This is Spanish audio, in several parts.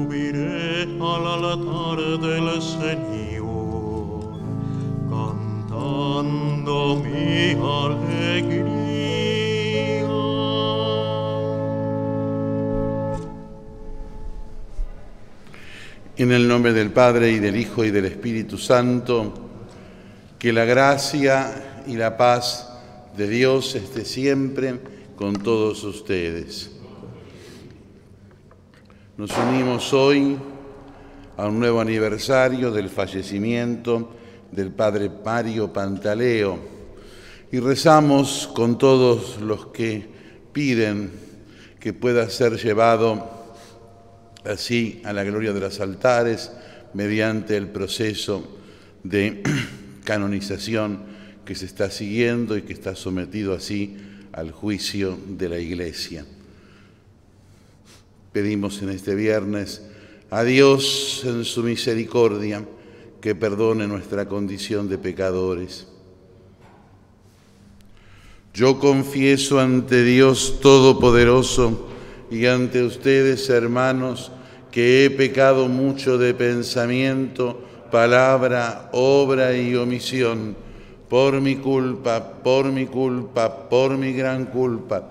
subiré al altar del Señor, cantando mi alegría. En el nombre del Padre y del Hijo y del Espíritu Santo, que la gracia y la paz de Dios esté siempre con todos ustedes. Nos unimos hoy a un nuevo aniversario del fallecimiento del Padre Mario Pantaleo y rezamos con todos los que piden que pueda ser llevado así a la gloria de los altares mediante el proceso de canonización que se está siguiendo y que está sometido así al juicio de la Iglesia. Pedimos en este viernes a Dios en su misericordia que perdone nuestra condición de pecadores. Yo confieso ante Dios Todopoderoso y ante ustedes, hermanos, que he pecado mucho de pensamiento, palabra, obra y omisión, por mi culpa, por mi culpa, por mi gran culpa.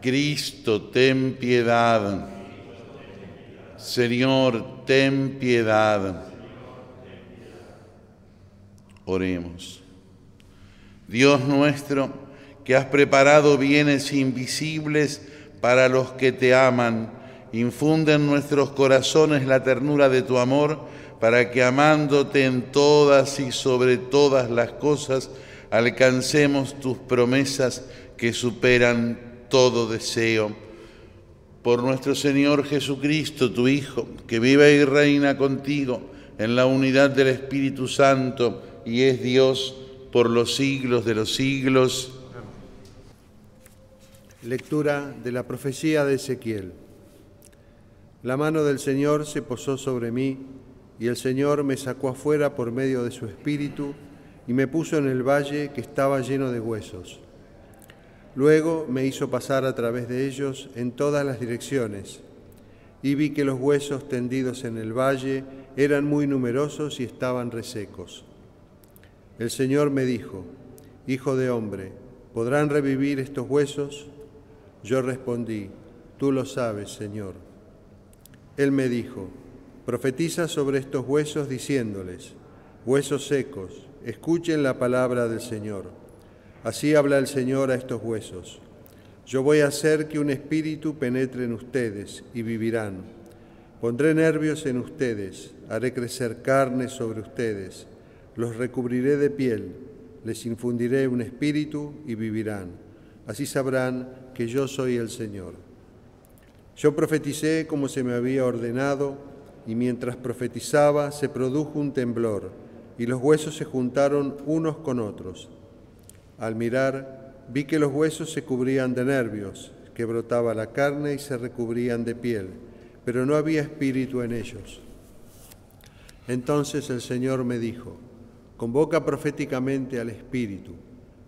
Cristo, ten piedad. Señor, ten piedad. Oremos. Dios nuestro, que has preparado bienes invisibles para los que te aman, infunde en nuestros corazones la ternura de tu amor, para que amándote en todas y sobre todas las cosas, alcancemos tus promesas que superan todo deseo. Por nuestro Señor Jesucristo, tu Hijo, que vive y reina contigo en la unidad del Espíritu Santo y es Dios por los siglos de los siglos. Lectura de la profecía de Ezequiel. La mano del Señor se posó sobre mí y el Señor me sacó afuera por medio de su espíritu y me puso en el valle que estaba lleno de huesos Luego me hizo pasar a través de ellos en todas las direcciones, y vi que los huesos tendidos en el valle eran muy numerosos y estaban resecos. El Señor me dijo, Hijo de hombre, ¿podrán revivir estos huesos? Yo respondí, Tú lo sabes, Señor. Él me dijo, Profetiza sobre estos huesos diciéndoles, Huesos secos, escuchen la palabra del Señor. Así habla el Señor a estos huesos. Yo voy a hacer que un espíritu penetre en ustedes y vivirán. Pondré nervios en ustedes, haré crecer carne sobre ustedes, los recubriré de piel, les infundiré un espíritu y vivirán. Así sabrán que yo soy el Señor. Yo profeticé como se me había ordenado, y mientras profetizaba se produjo un temblor, y los huesos se juntaron unos con otros al mirar, vi que los huesos se cubrían de nervios, que brotaba la carne y se recubrían de piel, pero no había espíritu en ellos. Entonces el Señor me dijo, convoca proféticamente al espíritu,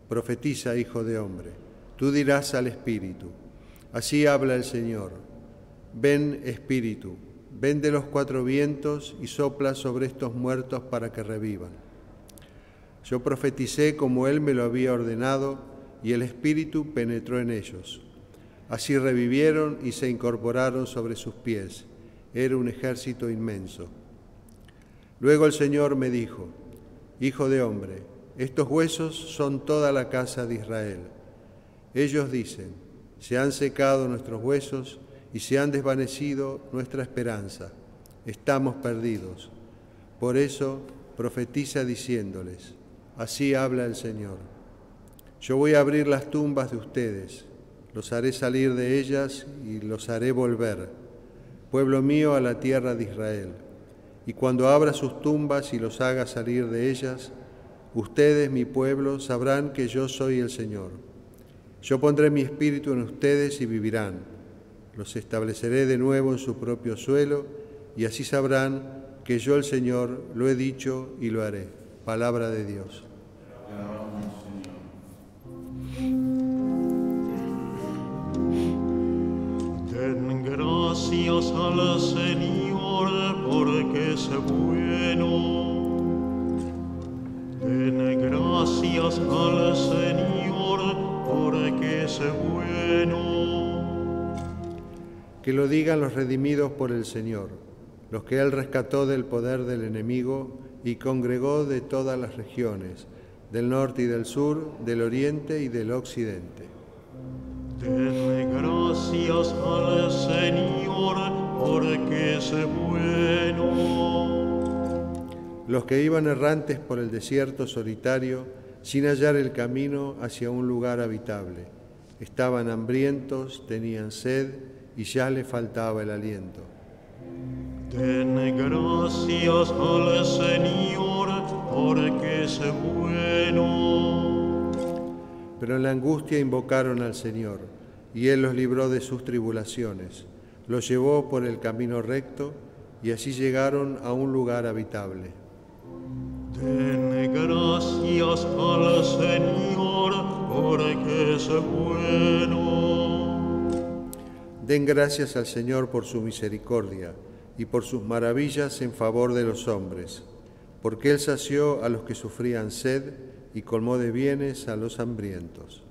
profetiza, hijo de hombre, tú dirás al espíritu, así habla el Señor, ven espíritu, ven de los cuatro vientos y sopla sobre estos muertos para que revivan. Yo profeticé como Él me lo había ordenado y el Espíritu penetró en ellos. Así revivieron y se incorporaron sobre sus pies. Era un ejército inmenso. Luego el Señor me dijo, Hijo de hombre, estos huesos son toda la casa de Israel. Ellos dicen, se han secado nuestros huesos y se han desvanecido nuestra esperanza. Estamos perdidos. Por eso profetiza diciéndoles, Así habla el Señor. Yo voy a abrir las tumbas de ustedes, los haré salir de ellas y los haré volver, pueblo mío, a la tierra de Israel. y cuando abra sus tumbas y los haga salir de ellas, ustedes, mi pueblo, sabrán que yo soy el Señor. Yo pondré mi espíritu en ustedes y vivirán. Los estableceré de nuevo en su propio suelo y así sabrán que yo el Señor lo he dicho y lo haré. Palabra de Dios. Den gracias al Señor porque es bueno. Den gracias al Señor porque es bueno. Que lo digan los redimidos por el Señor, los que Él rescató del poder del enemigo y congregó de todas las regiones, del norte y del sur, del oriente y del occidente. Den gracias al Señor porque es bueno. Los que iban errantes por el desierto solitario, sin hallar el camino hacia un lugar habitable, estaban hambrientos, tenían sed y ya les faltaba el aliento. Den gracias al Señor porque es bueno. Pero en la angustia invocaron al Señor, y Él los libró de sus tribulaciones, los llevó por el camino recto, y así llegaron a un lugar habitable. Den gracias al Señor porque es bueno. Den gracias al Señor por su misericordia y por sus maravillas en favor de los hombres, porque Él sació a los que sufrían sed y colmó de bienes a los hambrientos.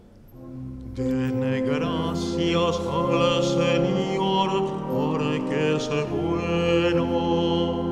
Den gracias al Señor porque es bueno.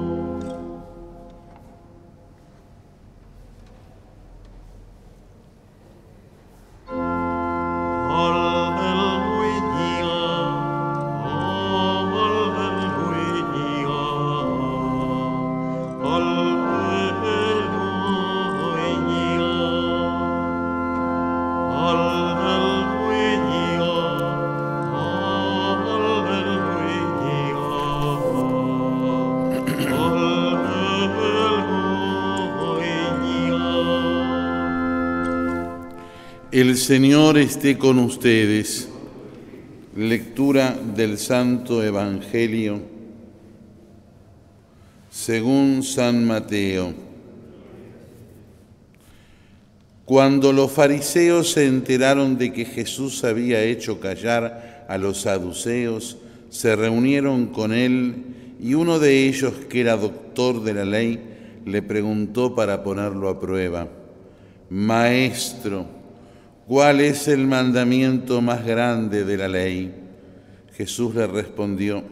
El Señor esté con ustedes. Lectura del Santo Evangelio según San Mateo. Cuando los fariseos se enteraron de que Jesús había hecho callar a los saduceos, se reunieron con él y uno de ellos, que era doctor de la ley, le preguntó para ponerlo a prueba, Maestro, ¿cuál es el mandamiento más grande de la ley? Jesús le respondió,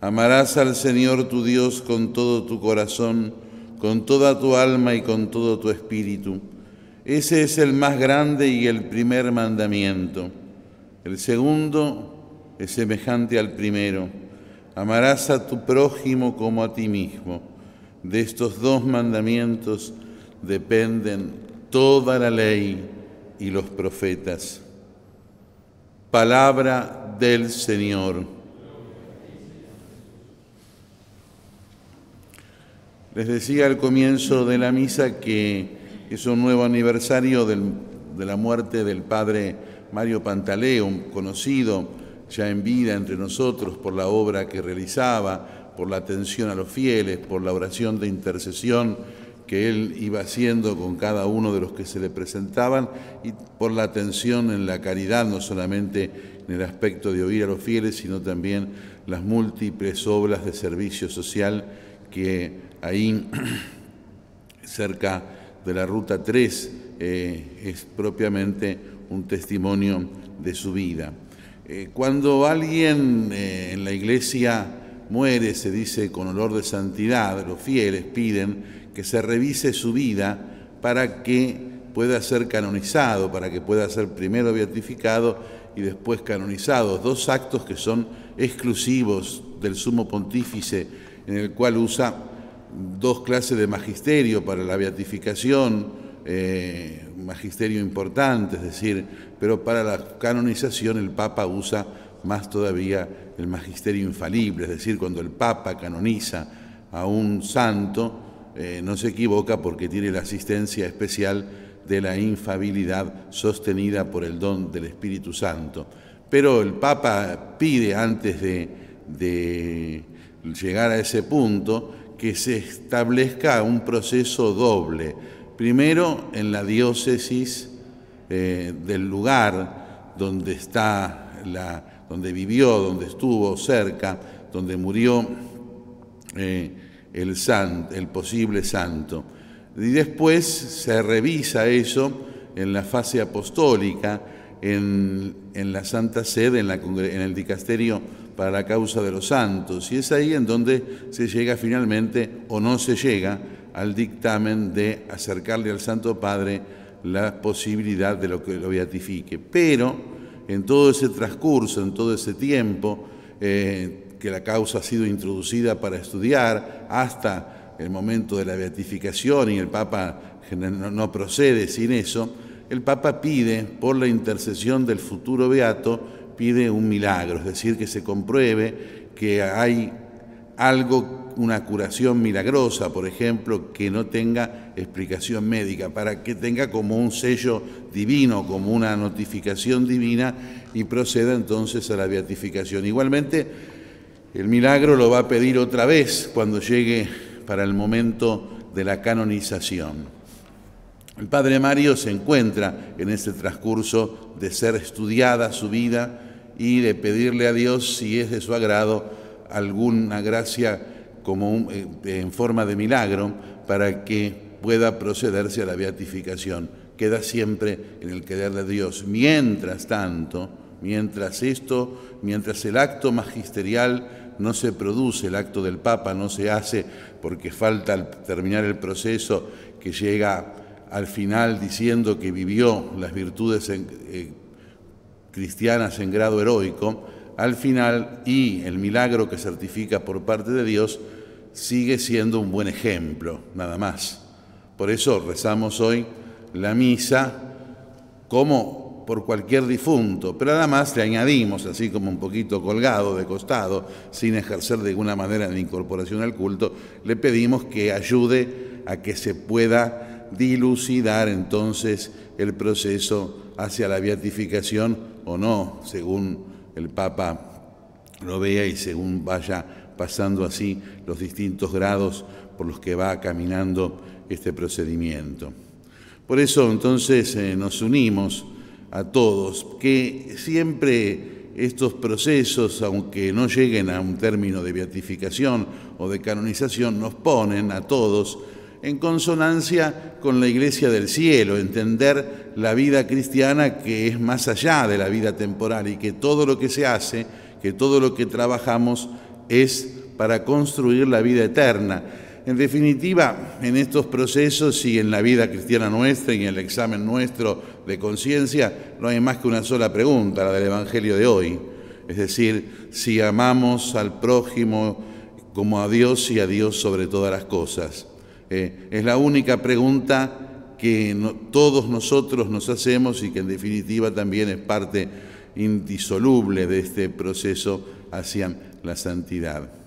Amarás al Señor tu Dios con todo tu corazón, con toda tu alma y con todo tu espíritu. Ese es el más grande y el primer mandamiento. El segundo es semejante al primero. Amarás a tu prójimo como a ti mismo. De estos dos mandamientos dependen toda la ley y los profetas. Palabra del Señor. Les decía al comienzo de la misa que es un nuevo aniversario de la muerte del padre Mario Pantaleo, conocido ya en vida entre nosotros por la obra que realizaba, por la atención a los fieles, por la oración de intercesión que él iba haciendo con cada uno de los que se le presentaban y por la atención en la caridad, no solamente en el aspecto de oír a los fieles, sino también las múltiples obras de servicio social que ahí cerca de la Ruta 3 eh, es propiamente un testimonio de su vida. Eh, cuando alguien eh, en la iglesia muere, se dice con olor de santidad, los fieles piden que se revise su vida para que pueda ser canonizado, para que pueda ser primero beatificado y después canonizado. Dos actos que son exclusivos del sumo pontífice, en el cual usa dos clases de magisterio para la beatificación, eh, magisterio importante, es decir, pero para la canonización el Papa usa más todavía el magisterio infalible, es decir, cuando el Papa canoniza a un santo, eh, no se equivoca porque tiene la asistencia especial de la infabilidad sostenida por el don del Espíritu Santo. Pero el Papa pide antes de, llegar a ese punto que se establezca un proceso doble. Primero en la diócesis eh, del lugar donde está la, donde vivió, donde estuvo cerca, donde murió eh, el, el posible santo. Y después se revisa eso en la fase apostólica, en, la Santa Sede, en, en el dicasterio para la causa de los santos. Y es ahí en donde se llega finalmente, o no se llega, al dictamen de acercarle al Santo Padre la posibilidad de lo que lo beatifique. Pero en todo ese transcurso, en todo ese tiempo, eh, que la causa ha sido introducida para estudiar hasta el momento de la beatificación y el Papa no procede sin eso, el Papa pide, por la intercesión del futuro beato, pide un milagro, es decir, que se compruebe que hay algo, una curación milagrosa, por ejemplo, que no tenga explicación médica, para que tenga como un sello divino, como una notificación divina y proceda entonces a la beatificación. Igualmente, el milagro lo va a pedir otra vez cuando llegue para el momento de la canonización. El padre Mario se encuentra en ese transcurso de ser estudiada su vida y de pedirle a Dios, si es de su agrado, alguna gracia como eh, en forma de milagro para que pueda procederse a la beatificación. Queda siempre en el querer de Dios. Mientras tanto, mientras esto, mientras el acto magisterial no se produce, el acto del Papa no se hace porque falta terminar el proceso que llega al final diciendo que vivió las virtudes eh, cristianas en grado heroico, al final y el milagro que certifica por parte de Dios sigue siendo un buen ejemplo, nada más. Por eso rezamos hoy la misa como por cualquier difunto, pero además le añadimos, así como un poquito colgado de costado, sin ejercer de ninguna manera la incorporación al culto, le pedimos que ayude a que se pueda dilucidar entonces el proceso hacia la beatificación o no, según el Papa lo vea y según vaya pasando así los distintos grados por los que va caminando este procedimiento. Por eso entonces eh, nos unimos a todos, que siempre estos procesos, aunque no lleguen a un término de beatificación o de canonización, nos ponen a todos en consonancia con la Iglesia del cielo, entender la vida cristiana que es más allá de la vida temporal y que todo lo que se hace, que todo lo que trabajamos es para construir la vida eterna en definitiva, en estos procesos y en la vida cristiana nuestra y en el examen nuestro de conciencia, no hay más que una sola pregunta, la del Evangelio de hoy. Es decir, si amamos al prójimo como a Dios y a Dios sobre todas las cosas. Eh, es la única pregunta que todos nosotros nos hacemos y que en definitiva también es parte indisoluble de este proceso hacia la santidad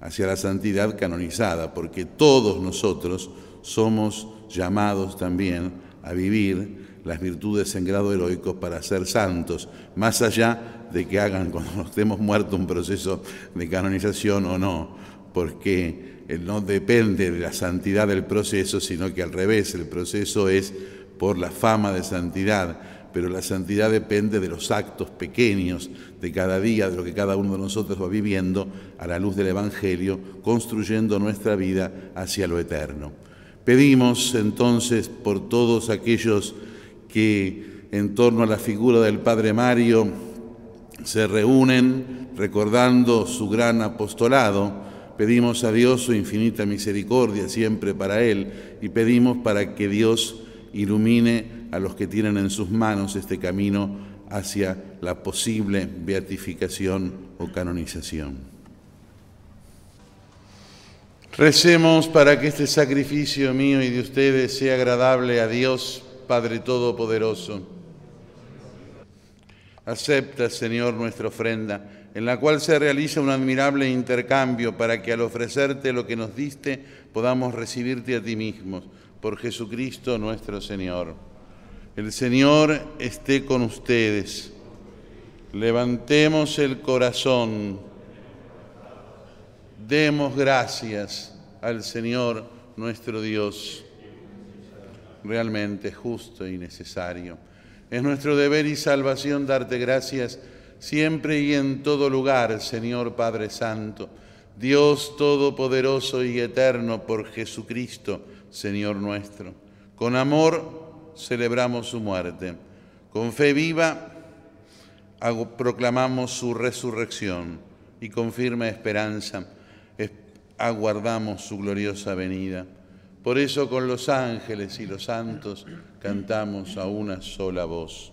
hacia la santidad canonizada, porque todos nosotros somos llamados también a vivir las virtudes en grado heroico para ser santos, más allá de que hagan cuando estemos muertos un proceso de canonización o no, porque no depende de la santidad del proceso, sino que al revés, el proceso es por la fama de santidad pero la santidad depende de los actos pequeños de cada día, de lo que cada uno de nosotros va viviendo a la luz del Evangelio, construyendo nuestra vida hacia lo eterno. Pedimos entonces por todos aquellos que en torno a la figura del Padre Mario se reúnen recordando su gran apostolado, pedimos a Dios su infinita misericordia siempre para Él y pedimos para que Dios ilumine a los que tienen en sus manos este camino hacia la posible beatificación o canonización. Recemos para que este sacrificio mío y de ustedes sea agradable a Dios, Padre Todopoderoso. Acepta, Señor, nuestra ofrenda en la cual se realiza un admirable intercambio para que al ofrecerte lo que nos diste podamos recibirte a ti mismos, por Jesucristo nuestro Señor. El Señor esté con ustedes. Levantemos el corazón. Demos gracias al Señor nuestro Dios. Realmente justo y necesario. Es nuestro deber y salvación darte gracias siempre y en todo lugar, Señor Padre Santo, Dios Todopoderoso y Eterno por Jesucristo, Señor nuestro. Con amor celebramos su muerte. Con fe viva proclamamos su resurrección y con firme esperanza aguardamos su gloriosa venida. Por eso con los ángeles y los santos cantamos a una sola voz.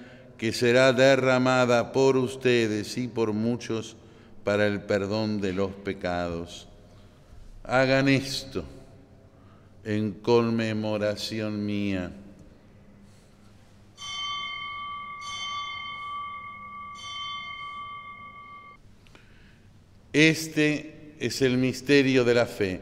que será derramada por ustedes y por muchos para el perdón de los pecados. Hagan esto en conmemoración mía. Este es el misterio de la fe.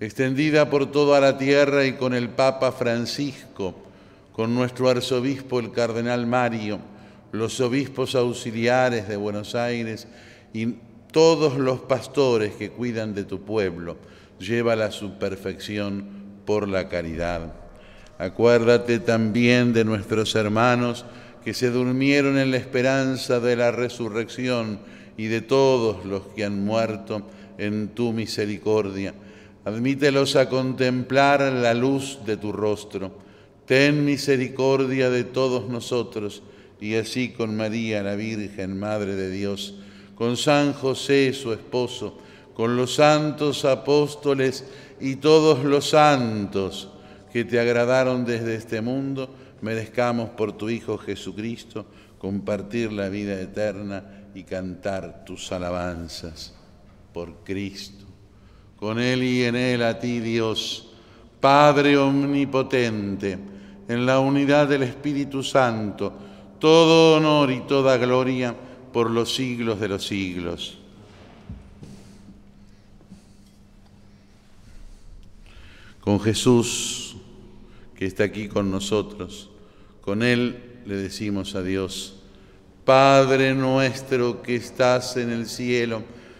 extendida por toda la tierra y con el Papa Francisco, con nuestro arzobispo el Cardenal Mario, los obispos auxiliares de Buenos Aires y todos los pastores que cuidan de tu pueblo. Llévala a su perfección por la caridad. Acuérdate también de nuestros hermanos que se durmieron en la esperanza de la resurrección y de todos los que han muerto en tu misericordia. Admítelos a contemplar la luz de tu rostro. Ten misericordia de todos nosotros y así con María, la Virgen, Madre de Dios, con San José, su esposo, con los santos apóstoles y todos los santos que te agradaron desde este mundo, merezcamos por tu Hijo Jesucristo compartir la vida eterna y cantar tus alabanzas por Cristo. Con Él y en Él a ti, Dios, Padre Omnipotente, en la unidad del Espíritu Santo, todo honor y toda gloria por los siglos de los siglos. Con Jesús, que está aquí con nosotros, con Él le decimos a Dios, Padre nuestro que estás en el cielo,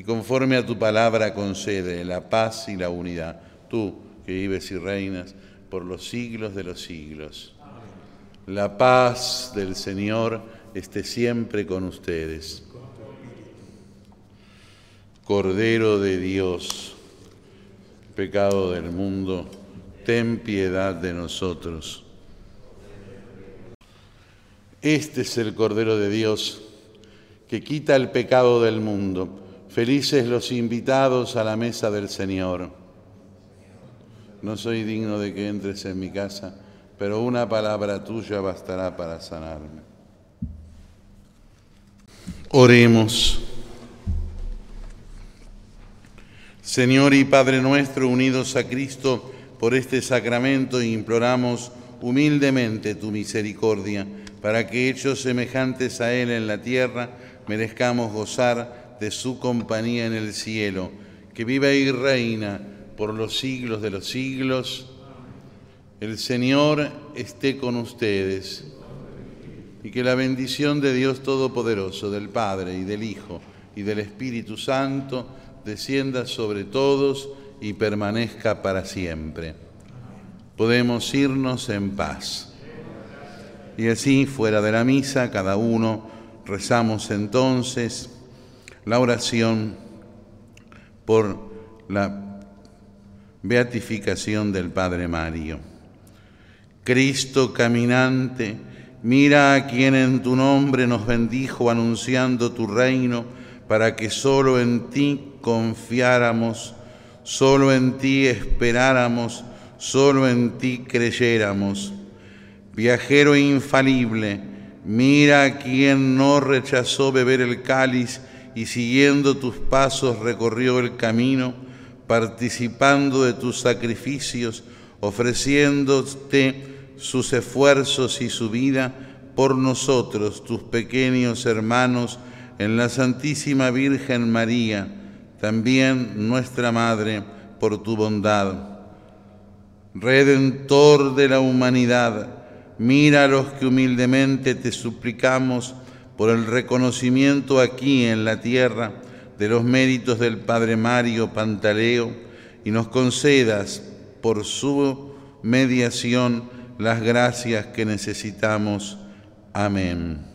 Y conforme a tu palabra concede la paz y la unidad, tú que vives y reinas por los siglos de los siglos. La paz del Señor esté siempre con ustedes. Cordero de Dios, pecado del mundo ten piedad de nosotros. Este es el Cordero de Dios que quita el pecado del mundo. Felices los invitados a la mesa del Señor. No soy digno de que entres en mi casa, pero una palabra tuya bastará para sanarme. Oremos. Señor y Padre nuestro, unidos a Cristo, por este sacramento imploramos humildemente tu misericordia, para que hechos semejantes a Él en la tierra, merezcamos gozar de su compañía en el cielo, que viva y reina por los siglos de los siglos. El Señor esté con ustedes y que la bendición de Dios Todopoderoso, del Padre y del Hijo y del Espíritu Santo, descienda sobre todos y permanezca para siempre. Podemos irnos en paz. Y así, fuera de la misa, cada uno rezamos entonces la oración por la beatificación del Padre Mario. Cristo caminante, mira a quien en tu nombre nos bendijo anunciando tu reino, para que solo en ti confiáramos solo en ti esperáramos, solo en ti creyéramos. Viajero infalible, mira a quien no rechazó beber el cáliz y siguiendo tus pasos recorrió el camino, participando de tus sacrificios, ofreciéndote sus esfuerzos y su vida por nosotros, tus pequeños hermanos, en la Santísima Virgen María también nuestra Madre, por tu bondad. Redentor de la humanidad, mira a los que humildemente te suplicamos por el reconocimiento aquí en la tierra de los méritos del Padre Mario Pantaleo y nos concedas por su mediación las gracias que necesitamos. Amén.